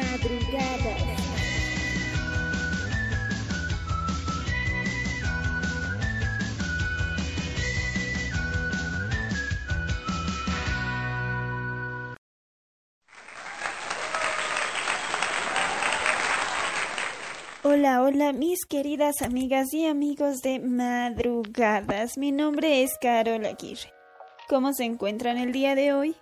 Madrugadas. Hola, hola, mis queridas amigas y amigos de madrugadas. Mi nombre es Carol Aguirre. ¿Cómo se encuentran el día de hoy?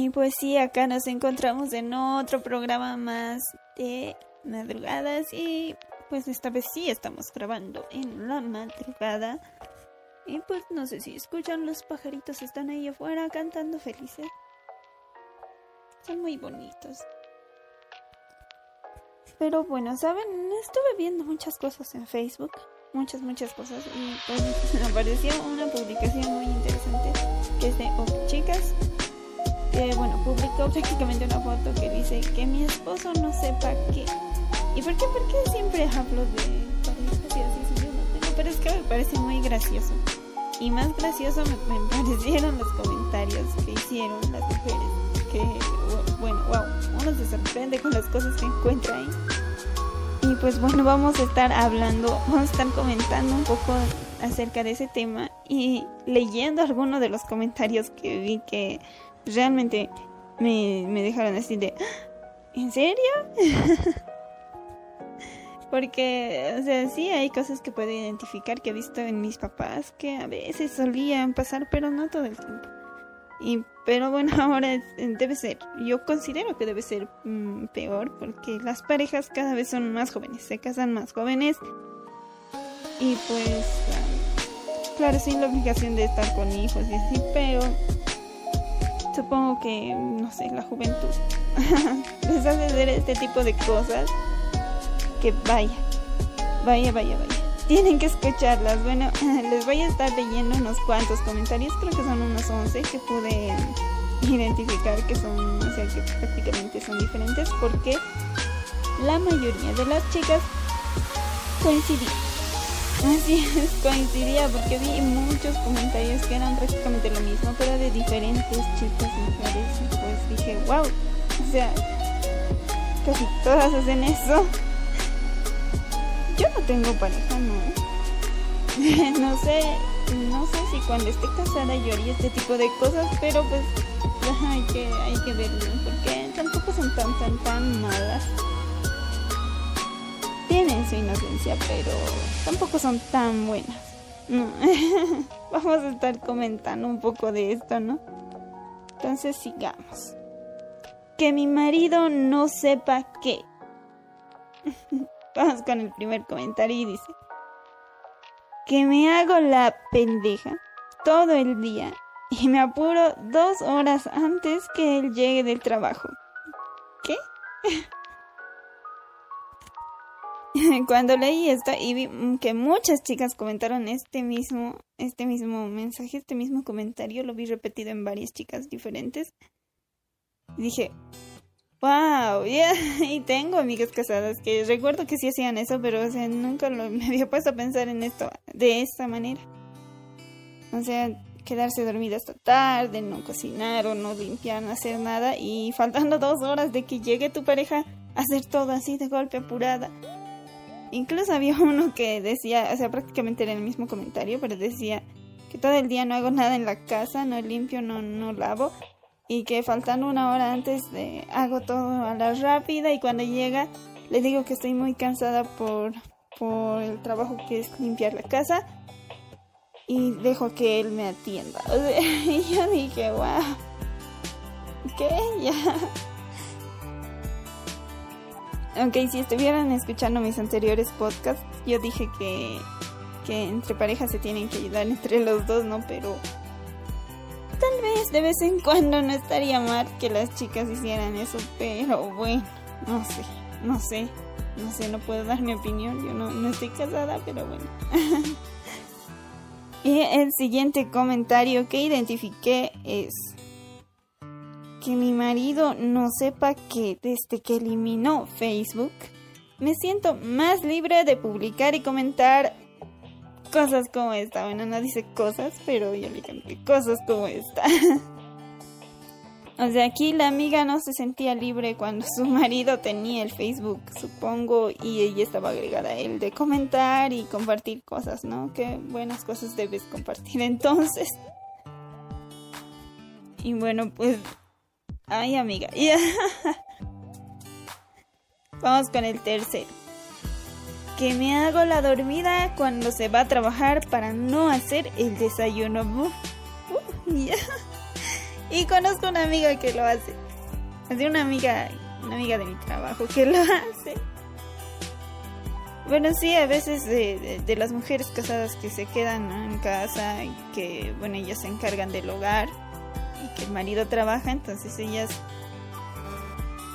Y pues sí, acá nos encontramos en otro programa más de madrugadas y pues esta vez sí estamos grabando en la madrugada. Y pues no sé si escuchan los pajaritos están ahí afuera cantando felices. Son muy bonitos. Pero bueno, saben, estuve viendo muchas cosas en Facebook, muchas, muchas cosas, y pues me apareció una publicación muy interesante que es de oh, Chicas, que bueno, publicó prácticamente una foto que dice que mi esposo no sepa qué. ¿Y por qué? Porque siempre hablo de parejas y así pero es que me parece muy gracioso. Y más gracioso me, me parecieron los comentarios que hicieron las mujeres, que bueno, wow, uno se sorprende con las cosas que encuentra ahí. Y pues bueno, vamos a estar hablando, vamos a estar comentando un poco acerca de ese tema y leyendo algunos de los comentarios que vi que realmente me, me dejaron así de, ¿en serio? Porque, o sea, sí hay cosas que puedo identificar que he visto en mis papás que a veces solían pasar, pero no todo el tiempo. Y, pero bueno, ahora debe ser, yo considero que debe ser mm, peor porque las parejas cada vez son más jóvenes, se casan más jóvenes y pues, claro, sin la obligación de estar con hijos y así, pero supongo que, no sé, la juventud les hace hacer este tipo de cosas que vaya, vaya, vaya, vaya tienen que escucharlas. Bueno, les voy a estar leyendo unos cuantos comentarios, creo que son unos 11 que pude identificar que son, o sea, que prácticamente son diferentes porque la mayoría de las chicas coincidían. Así es, coincidía porque vi muchos comentarios que eran prácticamente lo mismo, pero de diferentes chicas mujeres. Y pues dije, wow, o sea, casi todas hacen eso. Yo no tengo pareja, no. no sé, no sé si cuando esté casada yo haría este tipo de cosas, pero pues hay que, hay que verlo, porque tampoco son tan, tan, tan malas. Tienen su inocencia, pero tampoco son tan buenas. Vamos a estar comentando un poco de esto, ¿no? Entonces sigamos. Que mi marido no sepa qué. Vamos con el primer comentario y dice que me hago la pendeja todo el día y me apuro dos horas antes que él llegue del trabajo. ¿Qué? Cuando leí esto y vi que muchas chicas comentaron este mismo, este mismo mensaje, este mismo comentario, lo vi repetido en varias chicas diferentes. dije, Wow, y tengo amigas casadas que recuerdo que sí hacían eso, pero o sea, nunca lo, me había puesto a pensar en esto de esta manera. O sea, quedarse dormida hasta tarde, no cocinar o no limpiar, no hacer nada y faltando dos horas de que llegue tu pareja, hacer todo así de golpe apurada. Incluso había uno que decía, o sea, prácticamente era el mismo comentario, pero decía que todo el día no hago nada en la casa, no limpio, no, no lavo y que faltando una hora antes de hago todo a la rápida y cuando llega le digo que estoy muy cansada por, por el trabajo que es limpiar la casa y dejo que él me atienda. y yo dije, wow, ¿qué? Ya. Aunque si estuvieran escuchando mis anteriores podcasts, yo dije que, que entre parejas se tienen que ayudar entre los dos, ¿no? Pero Tal vez de vez en cuando no estaría mal que las chicas hicieran eso, pero bueno, no sé, no sé, no sé, no puedo dar mi opinión, yo no, no estoy casada, pero bueno. y el siguiente comentario que identifiqué es que mi marido no sepa que desde que eliminó Facebook, me siento más libre de publicar y comentar cosas como esta. Bueno, no dice cosas, pero yo le canté cosas como esta. O sea, aquí la amiga no se sentía libre cuando su marido tenía el Facebook, supongo, y ella estaba agregada a él de comentar y compartir cosas, ¿no? Qué buenas cosas debes compartir entonces. Y bueno, pues... Ay, amiga. Vamos con el tercero. Que me hago la dormida cuando se va a trabajar para no hacer el desayuno. Uh, y conozco una amiga que lo hace. Así una amiga, una amiga de mi trabajo que lo hace. Bueno, sí, a veces de, las mujeres casadas que se quedan en casa y que, bueno, ellas se encargan del hogar y que el marido trabaja, entonces ellas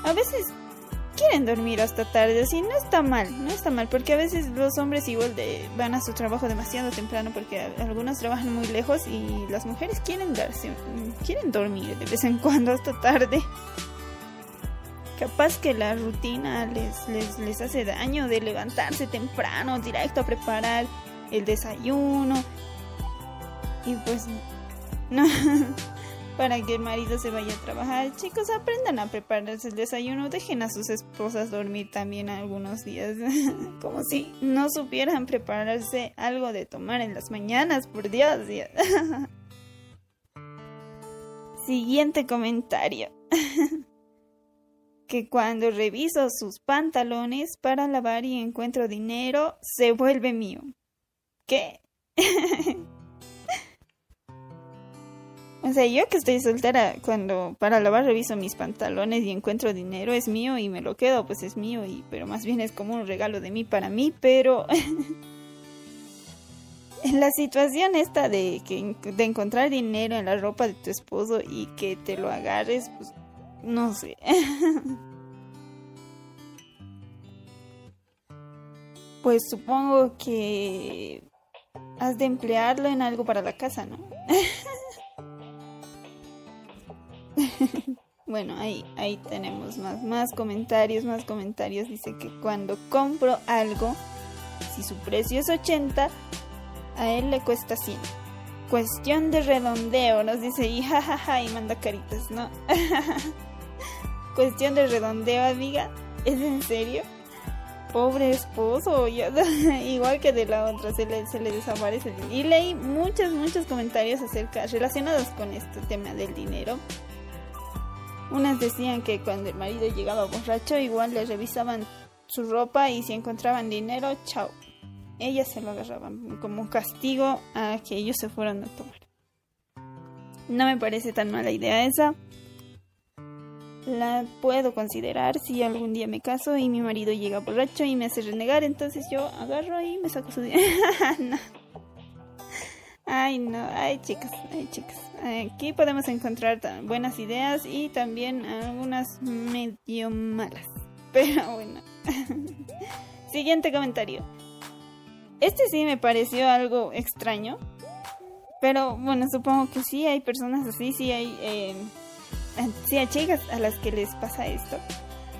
a veces quieren dormir hasta tarde, así no está mal, no está mal, porque a veces los hombres igual de, van a su trabajo demasiado temprano porque algunos trabajan muy lejos y las mujeres quieren darse, quieren dormir de vez en cuando hasta tarde. Capaz que la rutina les, les, les hace daño de levantarse temprano, directo a preparar el desayuno. Y pues no, para que el marido se vaya a trabajar. Chicos, aprendan a prepararse el desayuno, dejen a sus esposas dormir también algunos días, como si no supieran prepararse algo de tomar en las mañanas, por Dios. Siguiente comentario. que cuando reviso sus pantalones para lavar y encuentro dinero, se vuelve mío. ¿Qué? O sea, yo que estoy soltera, cuando para lavar reviso mis pantalones y encuentro dinero, es mío y me lo quedo, pues es mío, y pero más bien es como un regalo de mí para mí, pero la situación esta de, que, de encontrar dinero en la ropa de tu esposo y que te lo agarres, pues no sé. pues supongo que has de emplearlo en algo para la casa, ¿no? bueno, ahí, ahí tenemos más, más comentarios, más comentarios. Dice que cuando compro algo, si su precio es 80, a él le cuesta 100. Cuestión de redondeo, nos dice y jajaja y manda caritas, ¿no? Cuestión de redondeo, amiga. ¿Es en serio? Pobre esposo, igual que de la otra, se le, se le desaparece. Y leí muchos, muchos comentarios acerca, relacionados con este tema del dinero. Unas decían que cuando el marido llegaba borracho igual le revisaban su ropa y si encontraban dinero, chao. Ellas se lo agarraban como castigo a que ellos se fueran a tomar. No me parece tan mala idea esa. La puedo considerar si algún día me caso y mi marido llega borracho y me hace renegar, entonces yo agarro y me saco su dinero. Ay, no, ay, chicas, ay, chicas. Aquí podemos encontrar buenas ideas y también algunas medio malas. Pero bueno. Siguiente comentario. Este sí me pareció algo extraño. Pero bueno, supongo que sí hay personas así, sí hay, eh, sí hay chicas a las que les pasa esto.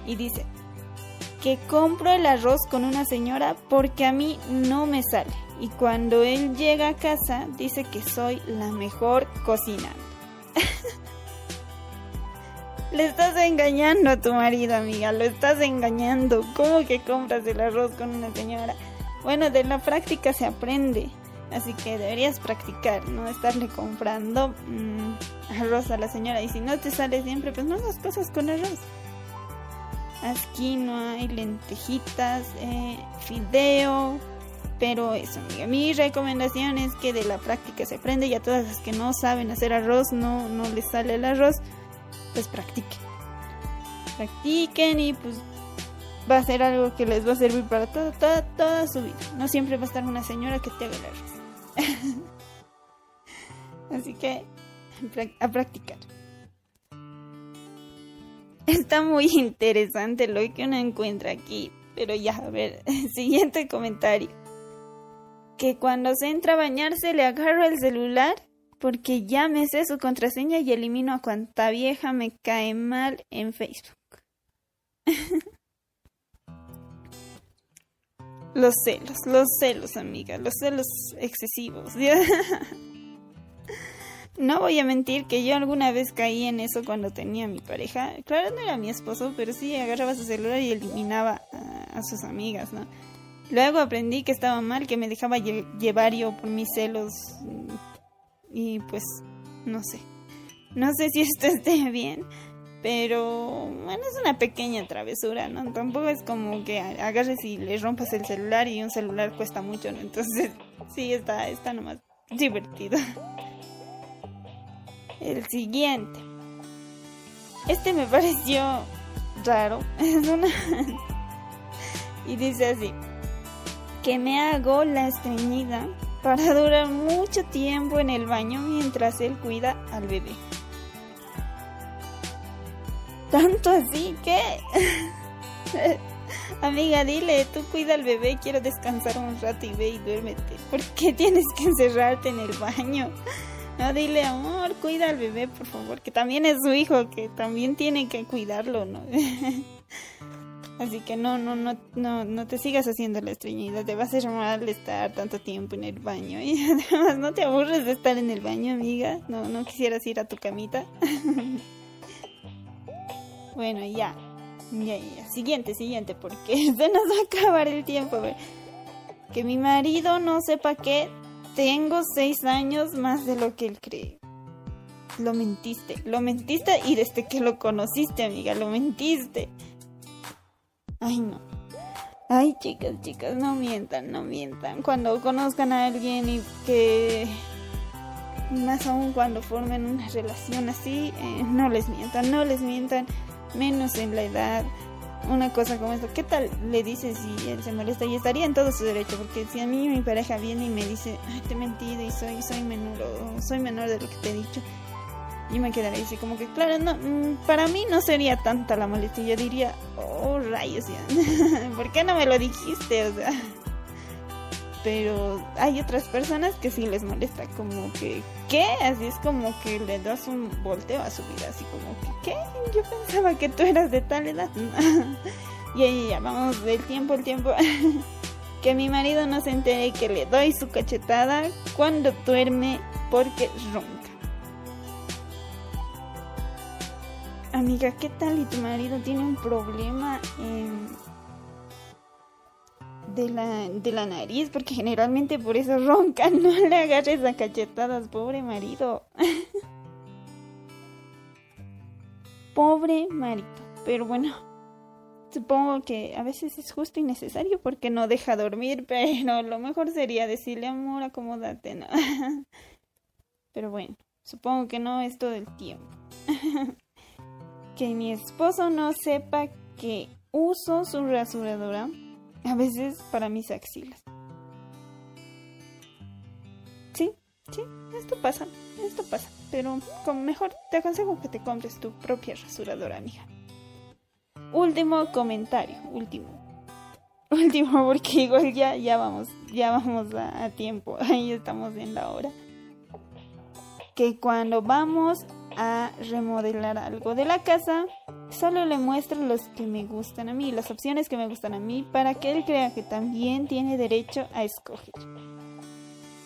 Y dice que compro el arroz con una señora porque a mí no me sale y cuando él llega a casa dice que soy la mejor cocinando. Le estás engañando a tu marido, amiga, lo estás engañando. ¿Cómo que compras el arroz con una señora? Bueno, de la práctica se aprende, así que deberías practicar, no estarle comprando mm, arroz a la señora. Y si no te sale siempre, pues no hagas cosas con arroz. Aquí no hay lentejitas, eh, fideo, pero eso, amiga, mi recomendación es que de la práctica se aprende y a todas las que no saben hacer arroz, no, no les sale el arroz, pues practiquen. Practiquen y pues va a ser algo que les va a servir para toda, toda, toda su vida. No siempre va a estar una señora que te haga el arroz. Así que a practicar. Está muy interesante lo que uno encuentra aquí. Pero ya, a ver, siguiente comentario que cuando se entra a bañarse le agarro el celular porque ya me sé su contraseña y elimino a cuanta vieja me cae mal en Facebook. los celos, los celos, amiga, los celos excesivos. no voy a mentir que yo alguna vez caí en eso cuando tenía mi pareja. Claro, no era mi esposo, pero sí agarraba su celular y eliminaba a, a sus amigas, ¿no? Luego aprendí que estaba mal, que me dejaba llevar yo por mis celos. Y pues, no sé. No sé si esto esté bien. Pero bueno, es una pequeña travesura, ¿no? Tampoco es como que agarres y le rompas el celular y un celular cuesta mucho, ¿no? Entonces, sí, está, está nomás divertido. El siguiente. Este me pareció raro. Es una... y dice así. Que me hago la estreñida para durar mucho tiempo en el baño mientras él cuida al bebé. Tanto así que... Amiga, dile, tú cuida al bebé, quiero descansar un rato y ve y duérmete. ¿Por qué tienes que encerrarte en el baño? No, dile, amor, cuida al bebé, por favor, que también es su hijo, que también tiene que cuidarlo, ¿no? Así que no, no, no, no, no te sigas haciendo la estreñida, te va a hacer mal estar tanto tiempo en el baño. Y además no te aburres de estar en el baño, amiga. No, no quisieras ir a tu camita. Bueno, ya. Ya, ya. Siguiente, siguiente, porque se nos va a acabar el tiempo. Que mi marido no sepa que tengo seis años más de lo que él cree. Lo mentiste, lo mentiste y desde que lo conociste, amiga, lo mentiste. Ay, no. Ay, chicas, chicas, no mientan, no mientan. Cuando conozcan a alguien y que más aún cuando formen una relación así, eh, no les mientan, no les mientan menos en la edad, una cosa como esto, ¿qué tal le dices si él se molesta? Y estaría en todo su derecho, porque si a mí mi pareja viene y me dice, ay, te he mentido y soy, soy menor, soy menor de lo que te he dicho, yo me quedaría así como que, claro, no, mm, para mí no sería tanta la molestia, yo diría, oh, rayos, ¿por qué no me lo dijiste? O sea, pero hay otras personas que sí les molesta, como que, ¿qué? Así es como que le das un volteo a su vida, así como que, ¿qué? Yo pensaba que tú eras de tal edad. y ahí ya, vamos del tiempo al tiempo. que mi marido no se entere que le doy su cachetada cuando duerme porque ronca. Amiga, ¿qué tal? ¿Y tu marido tiene un problema en de la, de la nariz, porque generalmente por eso ronca. No le agarres a cachetadas, pobre marido. pobre marido. Pero bueno, supongo que a veces es justo y necesario porque no deja dormir, pero lo mejor sería decirle amor, acomódate, ¿no? pero bueno, supongo que no es todo el tiempo. que mi esposo no sepa que uso su rasuradora a veces para mis axilas. Sí, sí, esto pasa, esto pasa, pero como mejor te aconsejo que te compres tu propia rasuradora, amiga. Último comentario, último. Último, porque igual ya, ya vamos, ya vamos a, a tiempo, ahí estamos en la hora. Que cuando vamos a remodelar algo de la casa, solo le muestro los que me gustan a mí, las opciones que me gustan a mí, para que él crea que también tiene derecho a escoger.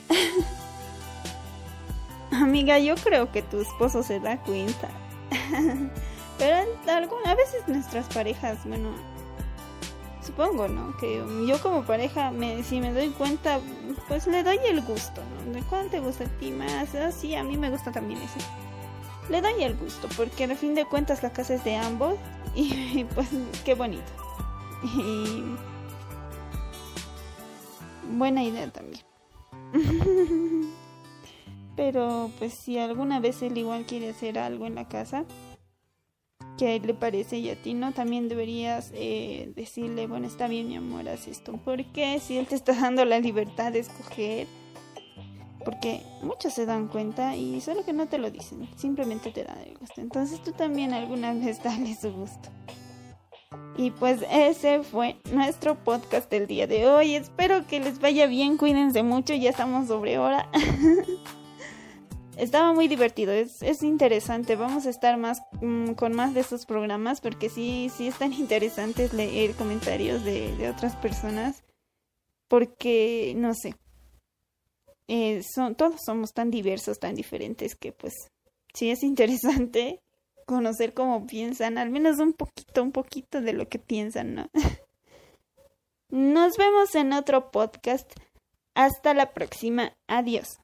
Amiga, yo creo que tu esposo se da cuenta. Pero a veces nuestras parejas, bueno, supongo, ¿no? Que yo como pareja, me, si me doy cuenta, pues le doy el gusto, ¿no? ¿De cuánto te gusta a ti más? Ah, sí, a mí me gusta también eso le doy el gusto, porque a fin de cuentas la casa es de ambos y, pues qué bonito. Y buena idea también. Pero pues si alguna vez él igual quiere hacer algo en la casa que a él le parece y a ti no, también deberías eh, decirle, bueno, está bien mi amor, haz esto. Porque si él te está dando la libertad de escoger, porque muchos se dan cuenta y solo que no te lo dicen, simplemente te dan el gusto. Entonces tú también alguna vez dale su gusto. Y pues ese fue nuestro podcast del día de hoy. Espero que les vaya bien, cuídense mucho, ya estamos sobre hora. Estaba muy divertido, es, es, interesante. Vamos a estar más mm, con más de estos programas porque sí, sí están interesantes leer comentarios de, de otras personas. Porque, no sé, eh, son, todos somos tan diversos, tan diferentes que pues sí es interesante conocer cómo piensan, al menos un poquito, un poquito de lo que piensan, ¿no? Nos vemos en otro podcast. Hasta la próxima. Adiós.